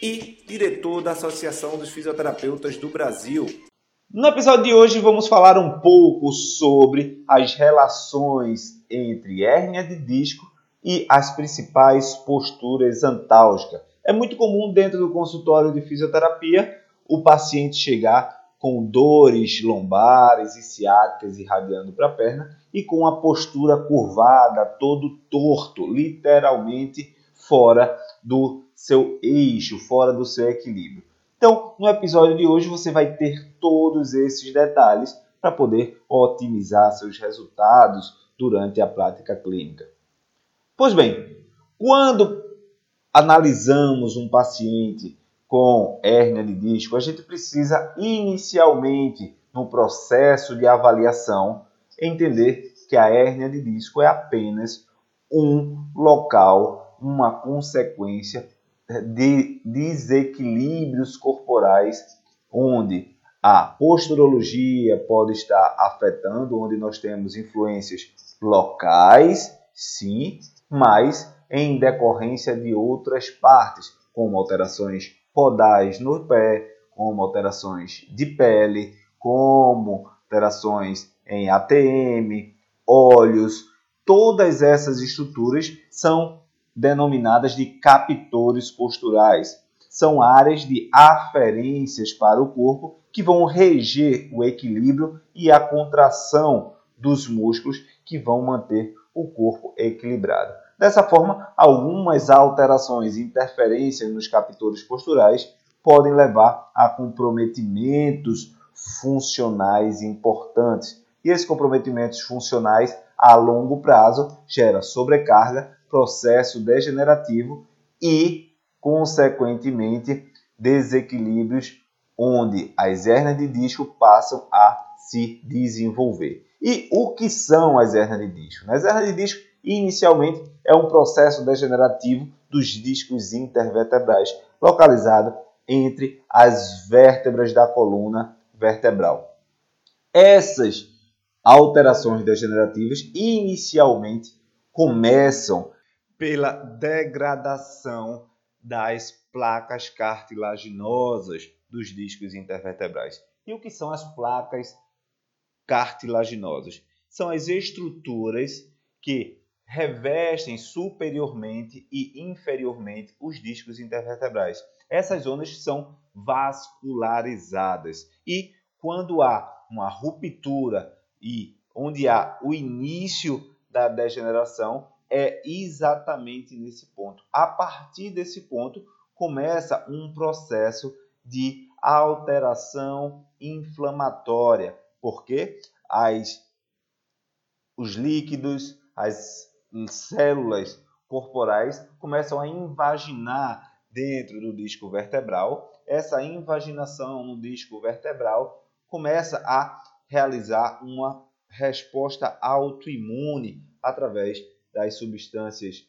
e diretor da Associação dos Fisioterapeutas do Brasil. No episódio de hoje vamos falar um pouco sobre as relações entre hérnia de disco e as principais posturas antálgicas. É muito comum dentro do consultório de fisioterapia o paciente chegar com dores lombares e ciáticas irradiando para a perna e com a postura curvada, todo torto, literalmente fora do seu eixo, fora do seu equilíbrio. Então, no episódio de hoje você vai ter todos esses detalhes para poder otimizar seus resultados durante a prática clínica. Pois bem, quando analisamos um paciente com hérnia de disco, a gente precisa inicialmente no processo de avaliação entender que a hérnia de disco é apenas um local, uma consequência de desequilíbrios corporais, onde a posturologia pode estar afetando, onde nós temos influências locais, sim, mas em decorrência de outras partes, como alterações podais no pé, como alterações de pele, como alterações em ATM, olhos, todas essas estruturas são denominadas de captores posturais. São áreas de aferências para o corpo que vão reger o equilíbrio e a contração dos músculos que vão manter o corpo equilibrado. Dessa forma, algumas alterações e interferências nos captores posturais podem levar a comprometimentos funcionais importantes. E esses comprometimentos funcionais a longo prazo gera sobrecarga processo degenerativo e, consequentemente, desequilíbrios onde as hernias de disco passam a se desenvolver. E o que são as hernias de disco? As hernias de disco, inicialmente, é um processo degenerativo dos discos intervertebrais, localizado entre as vértebras da coluna vertebral. Essas alterações degenerativas inicialmente começam pela degradação das placas cartilaginosas dos discos intervertebrais. E o que são as placas cartilaginosas? São as estruturas que revestem superiormente e inferiormente os discos intervertebrais. Essas zonas são vascularizadas e quando há uma ruptura e onde há o início da degeneração, é exatamente nesse ponto. A partir desse ponto, começa um processo de alteração inflamatória, porque as, os líquidos, as células corporais começam a invaginar dentro do disco vertebral. Essa invaginação no disco vertebral começa a realizar uma resposta autoimune através das substâncias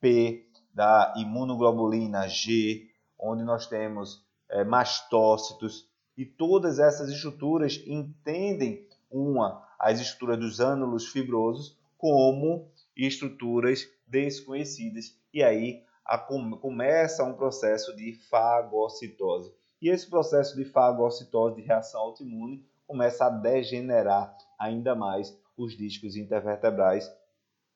P, da imunoglobulina G, onde nós temos é, mastócitos, e todas essas estruturas entendem uma as estruturas dos ânulos fibrosos como estruturas desconhecidas e aí a, começa um processo de fagocitose. E esse processo de fagocitose, de reação autoimune, começa a degenerar ainda mais os discos intervertebrais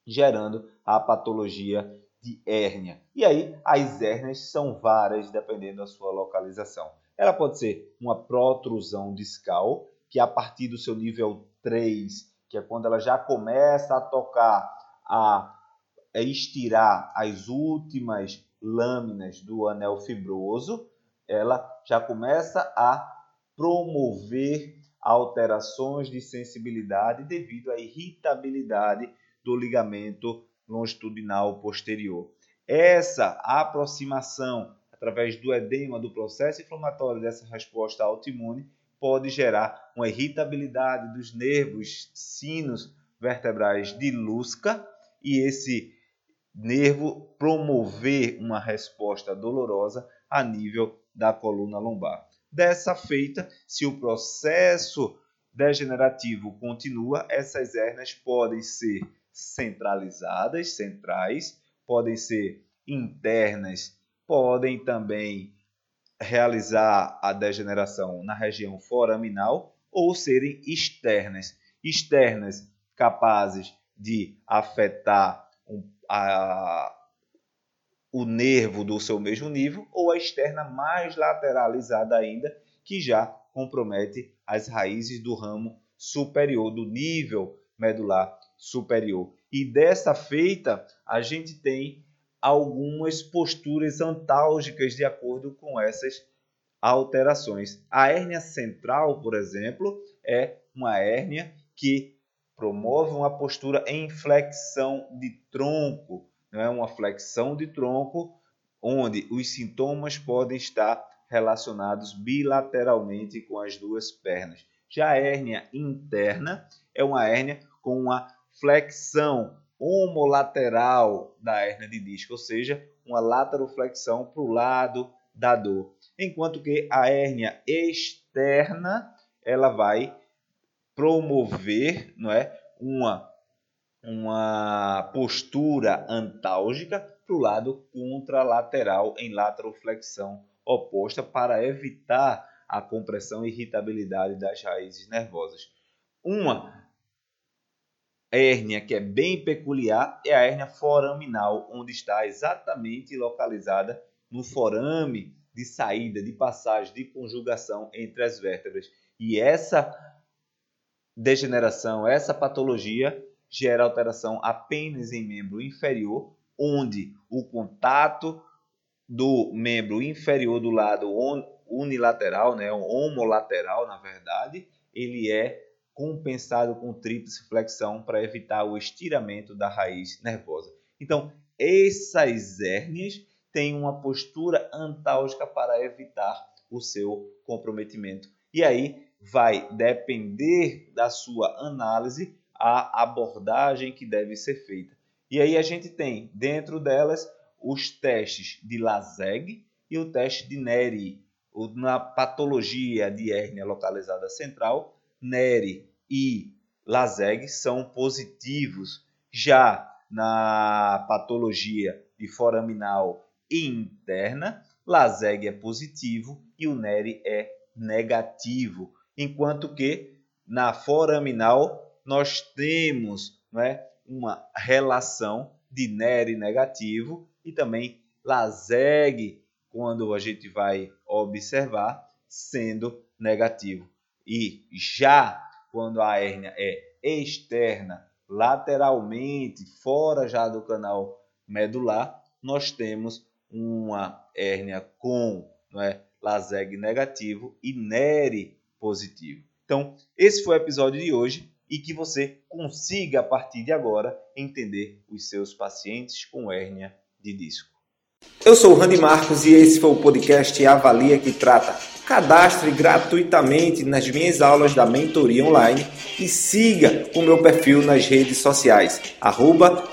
gerando a patologia de hérnia. E aí, as hérnias são várias dependendo da sua localização. Ela pode ser uma protrusão discal, que a partir do seu nível 3, que é quando ela já começa a tocar, a estirar as últimas lâminas do anel fibroso, ela já começa a promover alterações de sensibilidade devido à irritabilidade do ligamento longitudinal posterior. Essa aproximação através do edema do processo inflamatório dessa resposta autoimune, pode gerar uma irritabilidade dos nervos sinos vertebrais de Lusca e esse nervo promover uma resposta dolorosa a nível da coluna lombar. Dessa feita, se o processo degenerativo continua, essas hérnias podem ser centralizadas, centrais, podem ser internas, podem também realizar a degeneração na região foraminal ou serem externas. Externas capazes de afetar a, o nervo do seu mesmo nível ou a externa mais lateralizada ainda, que já compromete as raízes do ramo superior, do nível medular superior. E dessa feita, a gente tem algumas posturas antálgicas de acordo com essas alterações. A hérnia central, por exemplo, é uma hérnia que promove uma postura em flexão de tronco, não é uma flexão de tronco onde os sintomas podem estar relacionados bilateralmente com as duas pernas. Já a hérnia interna é uma hérnia com uma flexão homolateral da hérnia de disco, ou seja, uma lateroflexão para o lado da dor. Enquanto que a hérnia externa, ela vai promover, não é, uma uma postura antálgica para o lado contralateral em lateroflexão oposta para evitar a compressão e irritabilidade das raízes nervosas. Uma hérnia que é bem peculiar é a hérnia foraminal, onde está exatamente localizada no forame de saída, de passagem, de conjugação entre as vértebras. E essa degeneração, essa patologia gera alteração apenas em membro inferior, onde o contato do membro inferior do lado unilateral, né, homolateral, na verdade, ele é compensado com tríplice flexão para evitar o estiramento da raiz nervosa. Então, essas hérnias têm uma postura antálgica para evitar o seu comprometimento. E aí vai depender da sua análise a abordagem que deve ser feita. E aí a gente tem dentro delas os testes de LASEG e o teste de NERI. Na patologia de hérnia localizada central, NERI e LASEG são positivos. Já na patologia de foraminal interna, LASEG é positivo e o NERI é negativo. Enquanto que na foraminal nós temos é, uma relação de NERI negativo e também LASEG, quando a gente vai observar, sendo negativo. E já quando a hérnia é externa, lateralmente, fora já do canal medular, nós temos uma hérnia com não é, LASEG negativo e NERI positivo. Então, esse foi o episódio de hoje e que você consiga, a partir de agora, entender os seus pacientes com hérnia de disco. Eu sou o Randy Marcos e esse foi o podcast Avalia que Trata. Cadastre gratuitamente nas minhas aulas da mentoria online e siga o meu perfil nas redes sociais, arroba.